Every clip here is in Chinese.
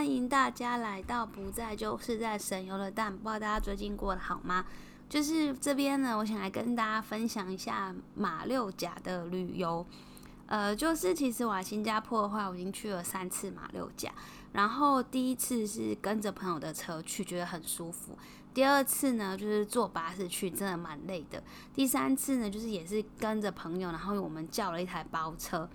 欢迎大家来到不在就是在省油的蛋，不知道大家最近过得好吗？就是这边呢，我想来跟大家分享一下马六甲的旅游。呃，就是其实我来新加坡的话，我已经去了三次马六甲。然后第一次是跟着朋友的车去，觉得很舒服。第二次呢，就是坐巴士去，真的蛮累的。第三次呢，就是也是跟着朋友，然后我们叫了一台包车。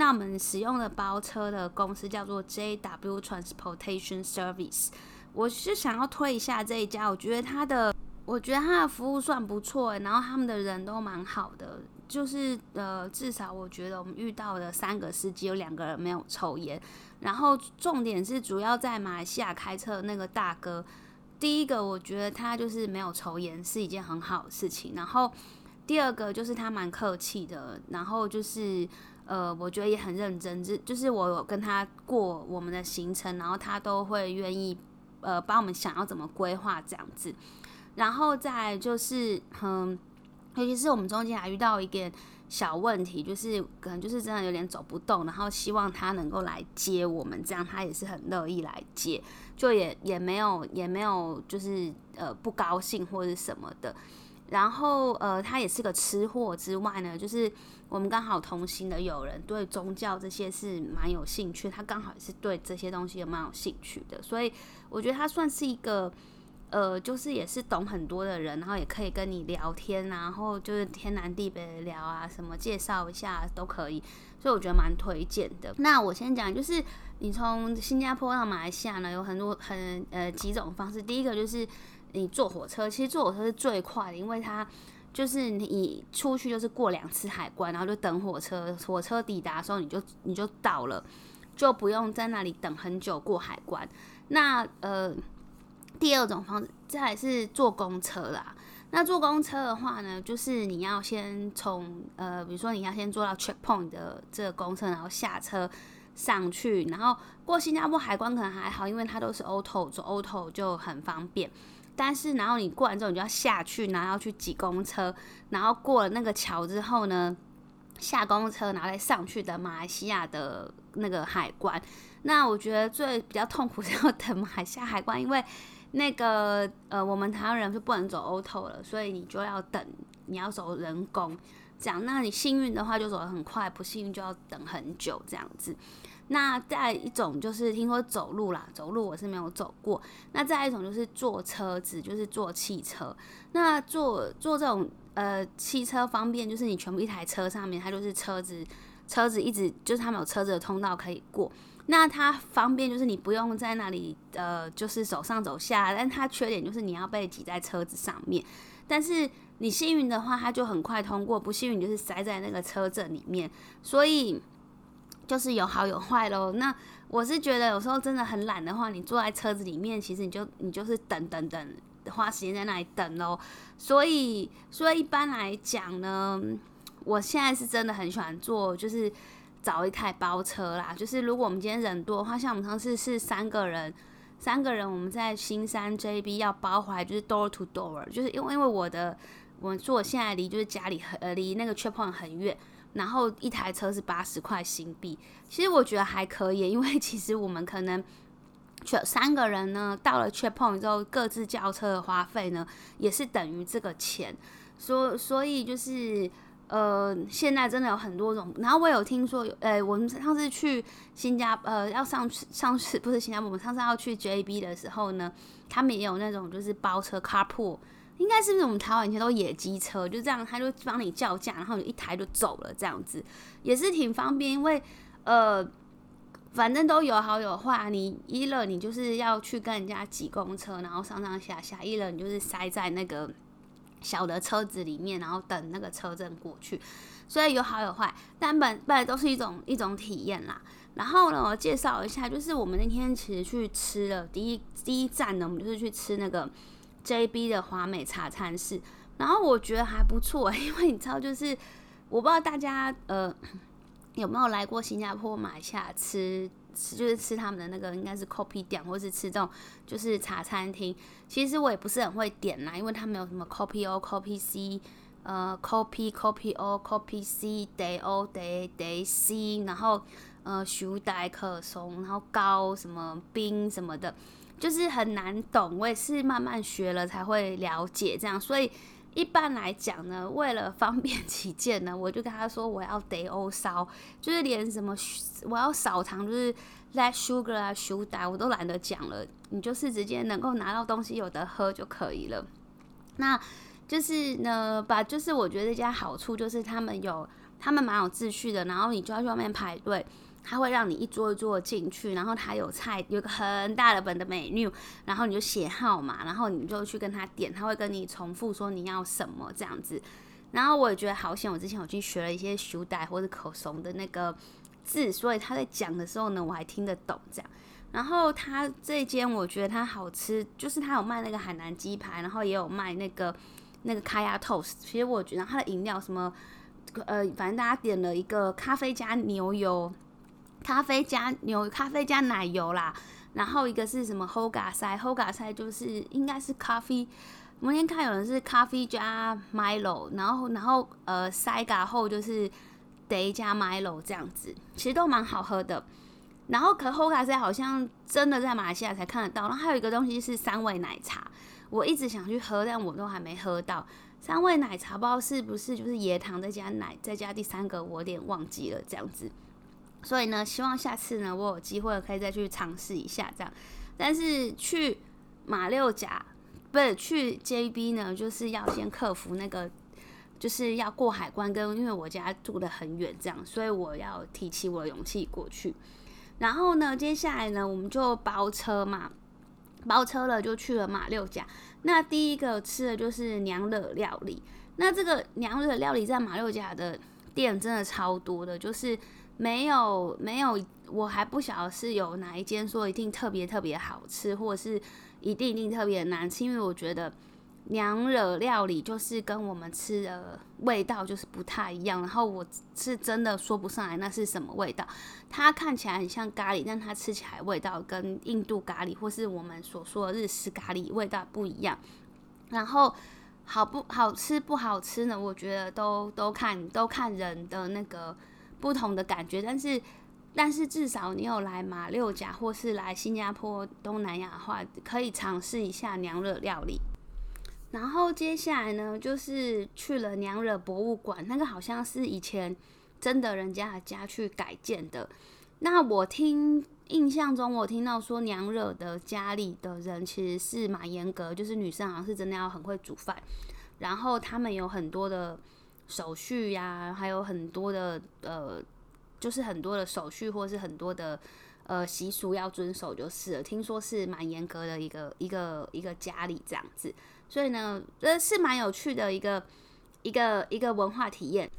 那我们使用的包车的公司叫做 JW Transportation Service，我是想要推一下这一家，我觉得他的，我觉得他的服务算不错，然后他们的人都蛮好的，就是呃，至少我觉得我们遇到的三个司机有两个人没有抽烟，然后重点是主要在马来西亚开车的那个大哥，第一个我觉得他就是没有抽烟是一件很好的事情，然后第二个就是他蛮客气的，然后就是。呃，我觉得也很认真，就就是我有跟他过我们的行程，然后他都会愿意呃帮我们想要怎么规划这样子，然后再就是嗯，尤其是我们中间还遇到一点小问题，就是可能就是真的有点走不动，然后希望他能够来接我们，这样他也是很乐意来接，就也也没有也没有就是呃不高兴或者什么的。然后，呃，他也是个吃货之外呢，就是我们刚好同行的友人对宗教这些是蛮有兴趣，他刚好也是对这些东西也蛮有兴趣的，所以我觉得他算是一个，呃，就是也是懂很多的人，然后也可以跟你聊天，然后就是天南地北聊啊，什么介绍一下都可以，所以我觉得蛮推荐的。那我先讲，就是你从新加坡到马来西亚呢，有很多很呃几种方式，第一个就是。你坐火车，其实坐火车是最快的，因为它就是你出去就是过两次海关，然后就等火车，火车抵达的时候你就你就到了，就不用在那里等很久过海关。那呃，第二种方式还是坐公车啦。那坐公车的话呢，就是你要先从呃，比如说你要先坐到 checkpoint 的这个公车，然后下车上去，然后过新加坡海关可能还好，因为它都是 auto，坐 auto 就很方便。但是，然后你过完之后，你就要下去，然后要去挤公车，然后过了那个桥之后呢，下公车，然后再上去的马来西亚的那个海关。那我觉得最比较痛苦是要等马来西亚海关，因为那个呃，我们台湾人是不能走 auto 了，所以你就要等，你要走人工这样。那你幸运的话就走得很快，不幸运就要等很久这样子。那再一种就是听说走路啦，走路我是没有走过。那再一种就是坐车子，就是坐汽车。那坐坐这种呃汽车方便，就是你全部一台车上面，它就是车子，车子一直就是他们有车子的通道可以过。那它方便就是你不用在那里呃就是走上走下，但它缺点就是你要被挤在车子上面。但是你幸运的话，它就很快通过；不幸运就是塞在那个车阵里面。所以。就是有好有坏喽。那我是觉得有时候真的很懒的话，你坐在车子里面，其实你就你就是等等等，花时间在那里等喽。所以，所以一般来讲呢，我现在是真的很喜欢坐，就是找一台包车啦。就是如果我们今天人多的话，像我们上次是三个人，三个人我们在新山 JB 要包回来，就是 door to door，就是因为因为我的我坐现在离就是家里很呃离那个 checkpoint 很远。然后一台车是八十块新币，其实我觉得还可以，因为 其实我们可能全三个人呢，到了 checkpoint 之后，各自叫车的花费呢，也是等于这个钱，所所以就是呃，现在真的有很多种。然后我有听说有，呃，我们上次去新加呃要上上次不是新加坡，我们上次要去 JB 的时候呢，他们也有那种就是包车 carpool。应该是不是我们台湾以前都野鸡车，就这样，他就帮你叫价，然后你一台就走了，这样子也是挺方便。因为呃，反正都有好有坏。你一了，你就是要去跟人家挤公车，然后上上下下；一了，你就是塞在那个小的车子里面，然后等那个车阵过去。所以有好有坏，但本本来都是一种一种体验啦。然后呢，我介绍一下，就是我们那天其实去吃了第一第一站呢，我们就是去吃那个。JB 的华美茶餐室，然后我觉得还不错，因为你知道，就是我不知道大家呃有没有来过新加坡、马来西亚吃吃，就是吃他们的那个应该是 Coffee 店，或是吃这种就是茶餐厅。其实我也不是很会点啦，因为他们有什么 copy o copy c，、呃 copy copy o copy c day o day day c，然后呃熟带可松，然后高什么冰什么的，就是很难懂。我也是慢慢学了才会了解这样，所以一般来讲呢，为了方便起见呢，我就跟他说我要得欧烧，就是连什么 我要少糖，就是 less sugar 啊熟带我都懒得讲了，你就是直接能够拿到东西有的喝就可以了。那就是呢，把就是我觉得这家好处就是他们有他们蛮有秩序的，然后你就要去外面排队，他会让你一桌一桌进去，然后他有菜，有个很大的本的 menu，然后你就写号码，然后你就去跟他点，他会跟你重复说你要什么这样子。然后我也觉得好险，我之前有去学了一些书带或者口怂的那个字，所以他在讲的时候呢，我还听得懂这样。然后他这间我觉得它好吃，就是他有卖那个海南鸡排，然后也有卖那个。那个卡亚 toast，其实我觉得它的饮料什么，呃，反正大家点了一个咖啡加牛油，咖啡加牛咖啡加奶油啦，然后一个是什么 hoga 塞，hoga 塞就是应该是咖啡，我那天看有人是咖啡加 Milo，然后然后呃塞嘎后就是得加 Milo 这样子，其实都蛮好喝的。然后可 hoga 塞好像真的在马来西亚才看得到，然后还有一个东西是三味奶茶。我一直想去喝，但我都还没喝到三味奶茶，不知道是不是就是椰糖再加奶再加第三个，我有点忘记了这样子。所以呢，希望下次呢，我有机会可以再去尝试一下这样。但是去马六甲不是去 JB 呢，就是要先克服那个，就是要过海关，跟因为我家住的很远这样，所以我要提起我的勇气过去。然后呢，接下来呢，我们就包车嘛。包车了就去了马六甲，那第一个吃的就是娘惹料理。那这个娘惹料理在马六甲的店真的超多的，就是没有没有，我还不晓得是有哪一间说一定特别特别好吃，或者是一定一定特别难吃，因为我觉得。娘惹料理就是跟我们吃的味道就是不太一样，然后我是真的说不上来那是什么味道。它看起来很像咖喱，但它吃起来味道跟印度咖喱或是我们所说的日式咖喱味道不一样。然后好不好吃不好吃呢？我觉得都都看都看人的那个不同的感觉。但是但是至少你有来马六甲或是来新加坡东南亚的话，可以尝试一下娘惹料理。然后接下来呢，就是去了娘惹博物馆，那个好像是以前真的人家的家去改建的。那我听印象中，我听到说娘惹的家里的人其实是蛮严格，就是女生好像是真的要很会煮饭，然后他们有很多的手续呀，还有很多的呃，就是很多的手续或是很多的呃习俗要遵守，就是了。听说是蛮严格的一个一个一个家里这样子。所以呢，这是蛮有趣的一个一个一个文化体验。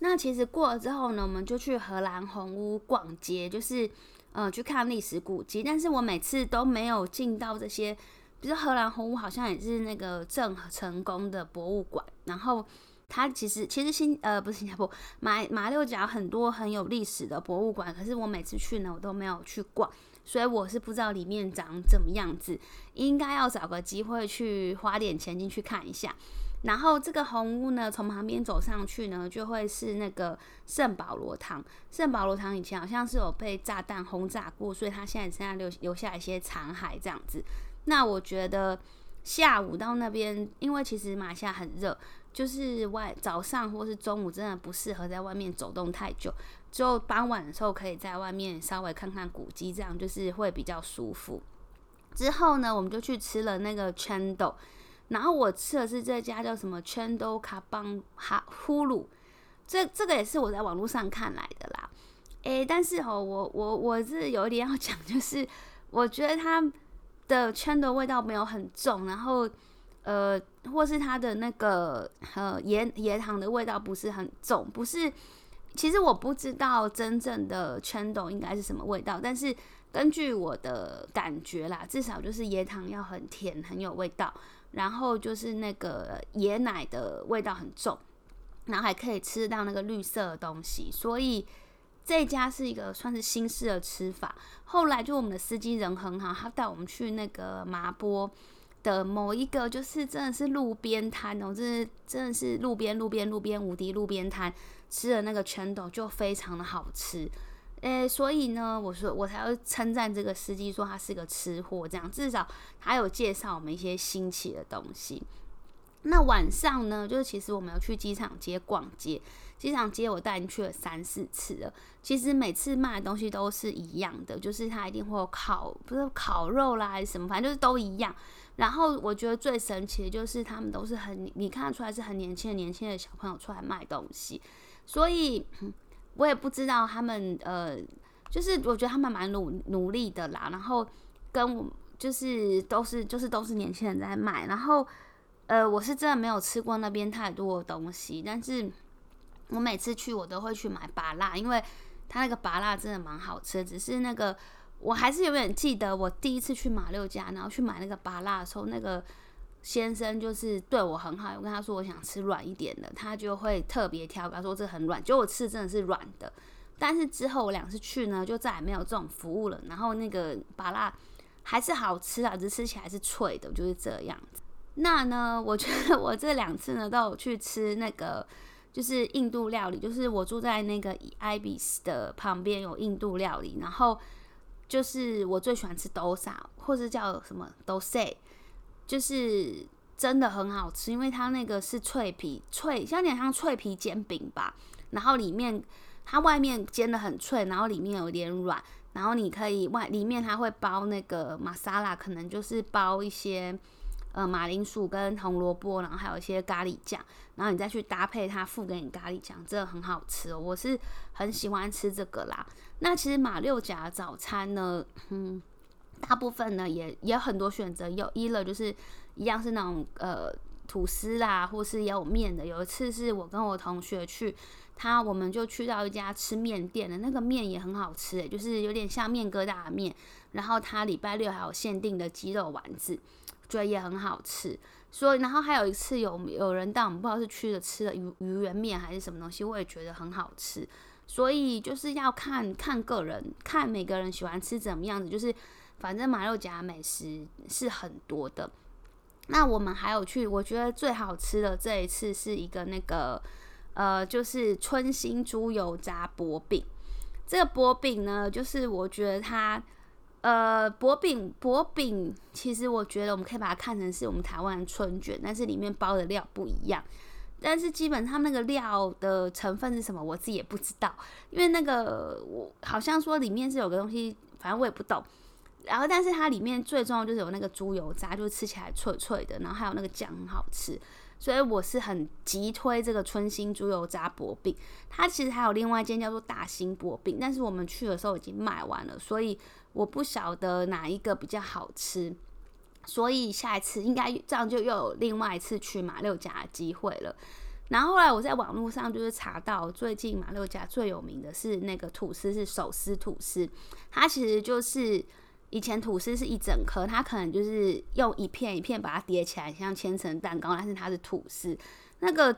那其实过了之后呢，我们就去荷兰红屋逛街，就是呃去看历史古迹。但是我每次都没有进到这些，比如荷兰红屋好像也是那个郑成功的博物馆。然后它其实其实新呃不是新加坡马马六甲很多很有历史的博物馆，可是我每次去呢，我都没有去逛。所以我是不知道里面长怎么样子，应该要找个机会去花点钱进去看一下。然后这个红屋呢，从旁边走上去呢，就会是那个圣保罗堂。圣保罗堂以前好像是有被炸弹轰炸过，所以它现在现在留留下一些残骸这样子。那我觉得下午到那边，因为其实马来西亚很热，就是外早上或是中午真的不适合在外面走动太久。就傍晚的时候，可以在外面稍微看看古迹，这样就是会比较舒服。之后呢，我们就去吃了那个 Chendo，然后我吃的是这家叫什么 Chendo 卡邦哈呼噜，这这个也是我在网络上看来的啦。诶，但是哦，我我我是有一点要讲，就是我觉得它的 Chendo 味道没有很重，然后呃，或是它的那个呃椰椰糖的味道不是很重，不是。其实我不知道真正的圈豆应该是什么味道，但是根据我的感觉啦，至少就是椰糖要很甜，很有味道，然后就是那个椰奶的味道很重，然后还可以吃到那个绿色的东西，所以这家是一个算是新式的吃法。后来就我们的司机人很好，他带我们去那个麻波的某一个，就是真的是路边摊哦，真的真的是路边路边路边无敌路边摊。吃的那个圈豆就非常的好吃，诶，所以呢，我说我才要称赞这个司机，说他是个吃货，这样至少他有介绍我们一些新奇的东西。那晚上呢，就是其实我们有去机场街逛街，机场街我带你去了三四次了。其实每次卖的东西都是一样的，就是他一定会有烤，不是烤肉啦还是什么，反正就是都一样。然后我觉得最神奇的就是他们都是很，你看得出来是很年轻的年轻的小朋友出来卖东西，所以我也不知道他们呃，就是我觉得他们蛮努努力的啦。然后跟我就是都是就是都是年轻人在卖，然后。呃，我是真的没有吃过那边太多的东西，但是我每次去我都会去买拔辣，因为它那个拔辣真的蛮好吃。只是那个我还是有点记得，我第一次去马六甲，然后去买那个拔辣的时候，那个先生就是对我很好，我跟他说我想吃软一点的，他就会特别挑，他说这很软，结果我吃真的是软的。但是之后我两次去呢，就再也没有这种服务了。然后那个拔辣还是好吃啊，只是吃起来是脆的，就是这样。那呢？我觉得我这两次呢都有去吃那个，就是印度料理。就是我住在那个 ibis 的旁边有印度料理，然后就是我最喜欢吃豆沙或者叫什么 dosa，就是真的很好吃，因为它那个是脆皮脆，像点像脆皮煎饼吧。然后里面它外面煎的很脆，然后里面有点软，然后你可以外里面它会包那个玛莎拉，可能就是包一些。呃，马铃薯跟红萝卜，然后还有一些咖喱酱，然后你再去搭配它附给你咖喱酱，真的很好吃哦。我是很喜欢吃这个啦。那其实马六甲早餐呢，嗯，大部分呢也也有很多选择，有一了就是一样是那种呃吐司啦，或是也有面的。有一次是我跟我同学去，他我们就去到一家吃面店的，那个面也很好吃诶，就是有点像面疙瘩的面，然后他礼拜六还有限定的鸡肉丸子。觉得也很好吃，所以然后还有一次有有人带我们不知道是去了吃了鱼鱼圆面还是什么东西，我也觉得很好吃。所以就是要看看个人，看每个人喜欢吃怎么样子，就是反正马六甲美食是很多的。那我们还有去，我觉得最好吃的这一次是一个那个呃，就是春心猪油炸薄饼。这个薄饼呢，就是我觉得它。呃，薄饼，薄饼，其实我觉得我们可以把它看成是我们台湾春卷，但是里面包的料不一样。但是基本上那个料的成分是什么，我自己也不知道，因为那个我好像说里面是有个东西，反正我也不懂。然后，但是它里面最重要就是有那个猪油渣，就是吃起来脆脆的，然后还有那个酱很好吃，所以我是很急推这个春心猪油渣薄饼。它其实还有另外一间叫做大兴薄饼，但是我们去的时候已经卖完了，所以。我不晓得哪一个比较好吃，所以下一次应该这样就又有另外一次去马六甲的机会了。然后后来我在网络上就是查到，最近马六甲最有名的是那个吐司，是手撕吐司。它其实就是以前吐司是一整颗，它可能就是用一片一片把它叠起来，像千层蛋糕，但是它是吐司。那个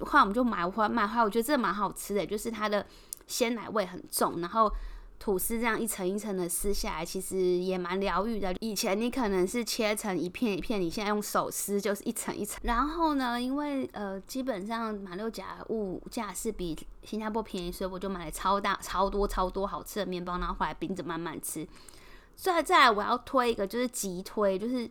话我们就买回买回来，我觉得这蛮好吃的，就是它的鲜奶味很重，然后。吐司这样一层一层的撕下来，其实也蛮疗愈的。以前你可能是切成一片一片，你现在用手撕就是一层一层。然后呢，因为呃基本上马六甲物价是比新加坡便宜，所以我就买了超大、超多、超多好吃的面包，然后回来冰着慢慢吃。再再来，我要推一个，就是急推，就是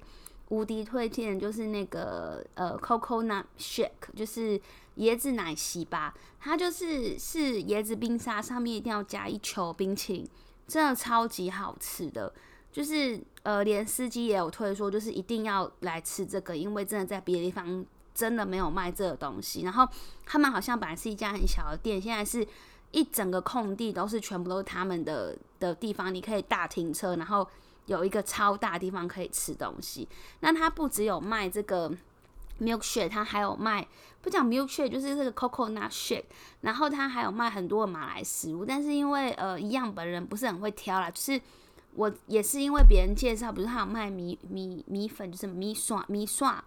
无敌推荐，就是那个呃 Coconut Shake，就是。椰子奶昔吧，它就是是椰子冰沙，上面一定要加一球冰淇淋，真的超级好吃的。就是呃，连司机也有推说，就是一定要来吃这个，因为真的在别的地方真的没有卖这个东西。然后他们好像本来是一家很小的店，现在是一整个空地都是全部都是他们的的地方，你可以大停车，然后有一个超大地方可以吃东西。那它不只有卖这个。milkshake，它还有卖，不讲 milkshake，就是这个 coconut shake，然后它还有卖很多马来食物，但是因为呃一样本人不是很会挑啦，就是我也是因为别人介绍，比如他有卖米米米粉，就是米刷米刷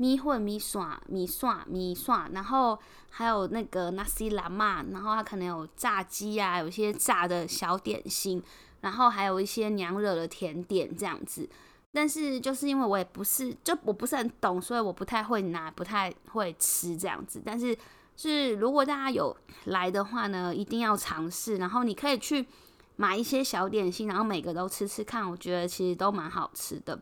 米混米刷米刷米刷，然后还有那个 nasi lemak，然后它可能有炸鸡啊，有一些炸的小点心，然后还有一些娘惹的甜点这样子。但是就是因为我也不是，就我不是很懂，所以我不太会拿，不太会吃这样子。但是是如果大家有来的话呢，一定要尝试。然后你可以去买一些小点心，然后每个都吃吃看，我觉得其实都蛮好吃的。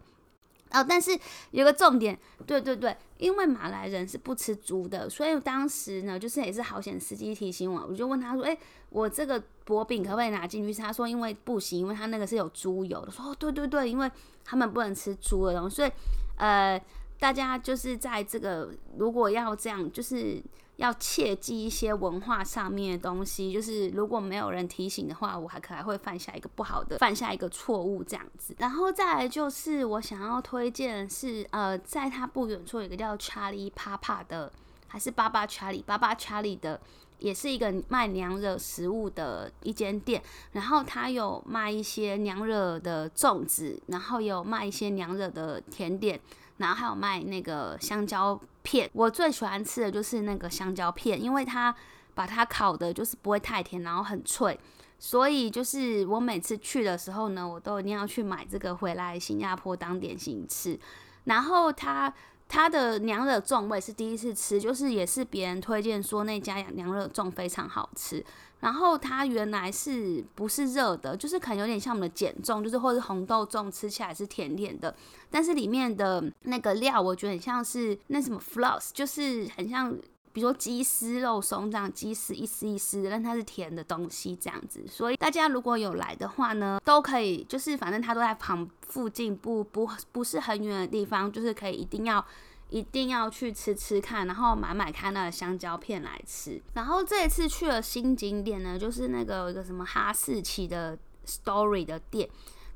哦，但是有个重点，对对对，因为马来人是不吃猪的，所以当时呢，就是也是好险司机提醒我，我就问他说：“哎，我这个薄饼可不可以拿进去？”他说：“因为不行，因为他那个是有猪油的。”说：“哦，对对对，因为他们不能吃猪的东西，所以呃，大家就是在这个如果要这样，就是。”要切记一些文化上面的东西，就是如果没有人提醒的话，我还可能会犯下一个不好的，犯下一个错误这样子。然后再来就是我想要推荐是，呃，在它不远处有一个叫 Charlie Papa 的，还是巴巴 Charlie 巴巴 Charlie 的，也是一个卖娘惹食物的一间店。然后它有卖一些娘惹的粽子，然后有卖一些娘惹的甜点。然后还有卖那个香蕉片，我最喜欢吃的就是那个香蕉片，因为它把它烤的就是不会太甜，然后很脆，所以就是我每次去的时候呢，我都一定要去买这个回来新加坡当点心吃。然后它它的娘惹粽我也是第一次吃，就是也是别人推荐说那家娘惹粽非常好吃。然后它原来是不是热的，就是可能有点像我们的碱粽，就是或者红豆粽，吃起来是甜甜的，但是里面的那个料，我觉得很像是那什么 floss，就是很像，比如说鸡丝肉松这样，鸡丝一丝一丝，但它是甜的东西这样子。所以大家如果有来的话呢，都可以，就是反正它都在旁附近，不不不是很远的地方，就是可以一定要。一定要去吃吃看，然后买买看那个香蕉片来吃。然后这一次去了新景点呢，就是那个有一个什么哈士奇的 Story 的店。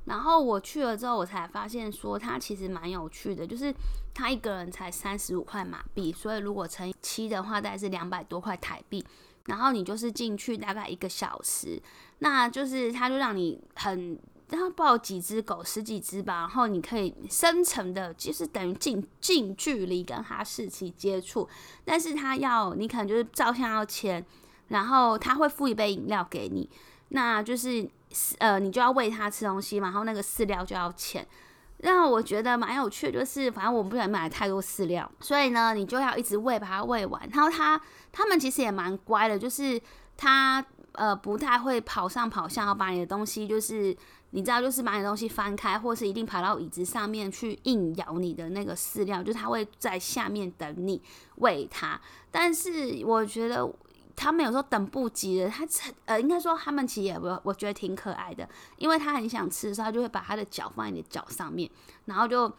然后我去了之后，我才发现说它其实蛮有趣的，就是它一个人才三十五块马币，所以如果乘以七的话，大概是两百多块台币。然后你就是进去大概一个小时，那就是它就让你很。他抱几只狗，十几只吧，然后你可以深层的，就是等于近近距离跟哈士奇接触，但是他要你可能就是照相要钱，然后他会付一杯饮料给你，那就是呃你就要喂它吃东西嘛，然后那个饲料就要钱。让我觉得蛮有趣，就是反正我不想买太多饲料，所以呢你就要一直喂把它喂完，然后它它们其实也蛮乖的，就是它呃不太会跑上跑下，然后把你的东西就是。你知道，就是把你东西翻开，或是一定爬到椅子上面去硬咬你的那个饲料，就是它会在下面等你喂它。但是我觉得他们有时候等不及了，他呃，应该说他们其实也我我觉得挺可爱的，因为他很想吃的时候，他就会把他的脚放在你的脚上面，然后就。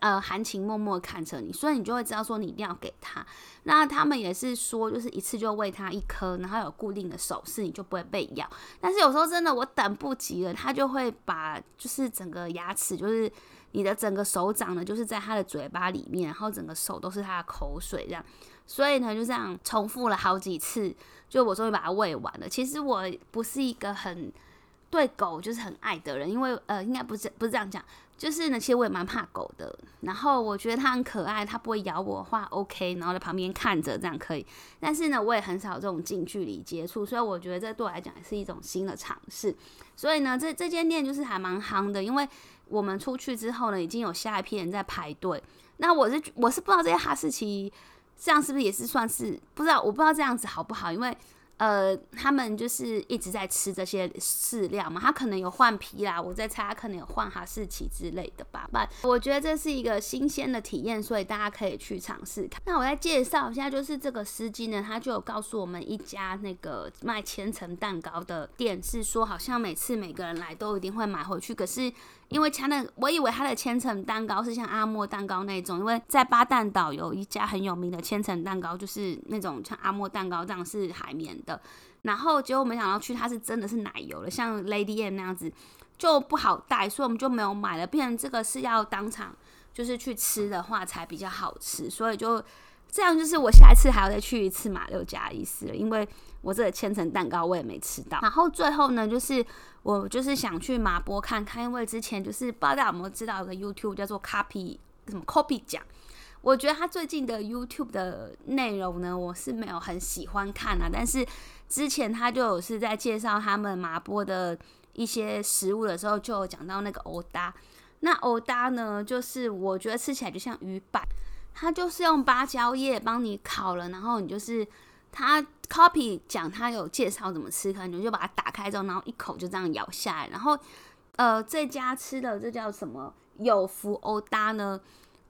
呃，含情脉脉看着你，所以你就会知道说你一定要给他。那他们也是说，就是一次就喂他一颗，然后有固定的手势，你就不会被咬。但是有时候真的我等不及了，他就会把就是整个牙齿，就是你的整个手掌呢，就是在他的嘴巴里面，然后整个手都是他的口水这样。所以呢，就这样重复了好几次，就我终于把它喂完了。其实我不是一个很对狗就是很爱的人，因为呃，应该不是不是这样讲。就是呢，其实我也蛮怕狗的。然后我觉得它很可爱，它不会咬我的话，OK。然后在旁边看着，这样可以。但是呢，我也很少这种近距离接触，所以我觉得这对我来讲也是一种新的尝试。所以呢，这这间店就是还蛮夯的，因为我们出去之后呢，已经有下一批人在排队。那我是我是不知道这些哈士奇这样是不是也是算是不知道，我不知道这样子好不好，因为。呃，他们就是一直在吃这些饲料嘛，他可能有换皮啦，我在猜他可能有换哈士奇之类的吧。我觉得这是一个新鲜的体验，所以大家可以去尝试看。那我再介绍一下，就是这个司机呢，他就有告诉我们一家那个卖千层蛋糕的店，是说好像每次每个人来都一定会买回去，可是。因为他的，我以为他的千层蛋糕是像阿莫蛋糕那种，因为在巴旦岛有一家很有名的千层蛋糕，就是那种像阿莫蛋糕这样是海绵的，然后结果没想到去它是真的是奶油的，像 Lady M 那样子就不好带，所以我们就没有买了。变成这个是要当场就是去吃的话才比较好吃，所以就这样，就是我下一次还要再去一次马六甲意思了，因为。我这个千层蛋糕我也没吃到，然后最后呢，就是我就是想去马波看看，因为之前就是不知道大家有没有知道有个 YouTube 叫做 Copy 什么 Copy 奖，我觉得他最近的 YouTube 的内容呢，我是没有很喜欢看啊，但是之前他就有是在介绍他们马波的一些食物的时候，就有讲到那个欧达，那欧达呢，就是我觉得吃起来就像鱼板，它就是用芭蕉叶帮你烤了，然后你就是。他 copy 讲他有介绍怎么吃，可能你就把它打开之后，然后一口就这样咬下来。然后，呃，这家吃的这叫什么有福欧搭呢？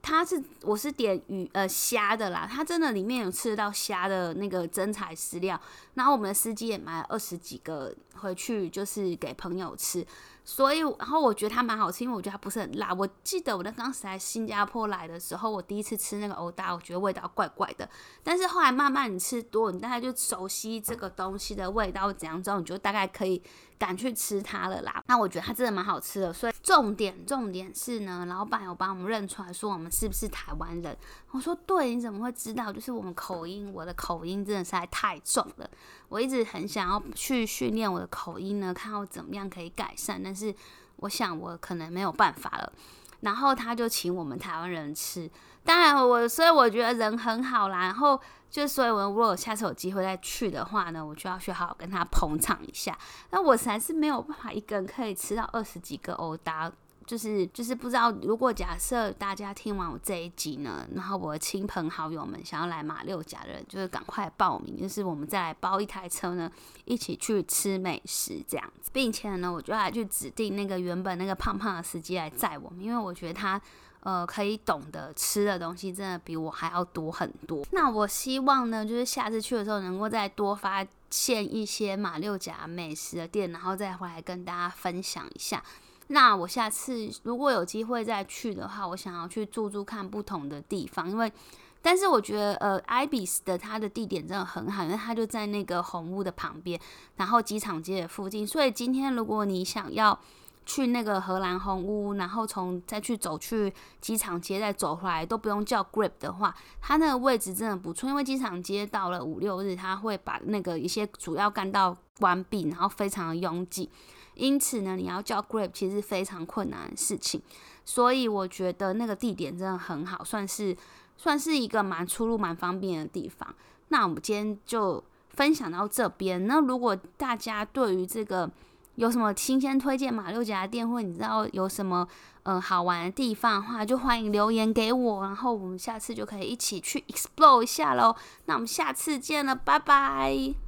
它是我是点鱼呃虾的啦，它真的里面有吃得到虾的那个真材实料。然后我们的司机也买了二十几个回去，就是给朋友吃。所以，然后我觉得它蛮好吃，因为我觉得它不是很辣。我记得我在刚来新加坡来的时候，我第一次吃那个欧达，我觉得味道怪怪的。但是后来慢慢你吃多，你大概就熟悉这个东西的味道怎样之后，你就大概可以敢去吃它了啦。那我觉得它真的蛮好吃的。所以重点重点是呢，老板有帮我们认出来，说我们是不是台湾人。我说对，你怎么会知道？就是我们口音，我的口音真的实在太重了。我一直很想要去训练我的口音呢，看我怎么样可以改善。但是我想我可能没有办法了。然后他就请我们台湾人吃，当然我所以我觉得人很好啦。然后就所以我如果下次有机会再去的话呢，我就要去好好跟他捧场一下。那我实在是没有办法一个人可以吃到二十几个欧达。就是就是不知道，如果假设大家听完我这一集呢，然后我的亲朋好友们想要来马六甲的人，就是赶快报名，就是我们再来包一台车呢，一起去吃美食这样子，并且呢，我就来去指定那个原本那个胖胖的司机来载我们，因为我觉得他呃可以懂得吃的东西真的比我还要多很多。那我希望呢，就是下次去的时候能够再多发现一些马六甲美食的店，然后再回来跟大家分享一下。那我下次如果有机会再去的话，我想要去住住看不同的地方，因为，但是我觉得呃，ibis 的它的地点真的很好，因为它就在那个红屋的旁边，然后机场街的附近，所以今天如果你想要去那个荷兰红屋，然后从再去走去机场街再走回来都不用叫 Grip 的话，它那个位置真的不错，因为机场街到了五六日，它会把那个一些主要干道关闭，然后非常的拥挤。因此呢，你要叫 Grab 其实非常困难的事情，所以我觉得那个地点真的很好，算是算是一个蛮出入蛮方便的地方。那我们今天就分享到这边。那如果大家对于这个有什么新鲜推荐马六甲店，或你知道有什么嗯好玩的地方的话，就欢迎留言给我，然后我们下次就可以一起去 explore 一下喽。那我们下次见了，拜拜。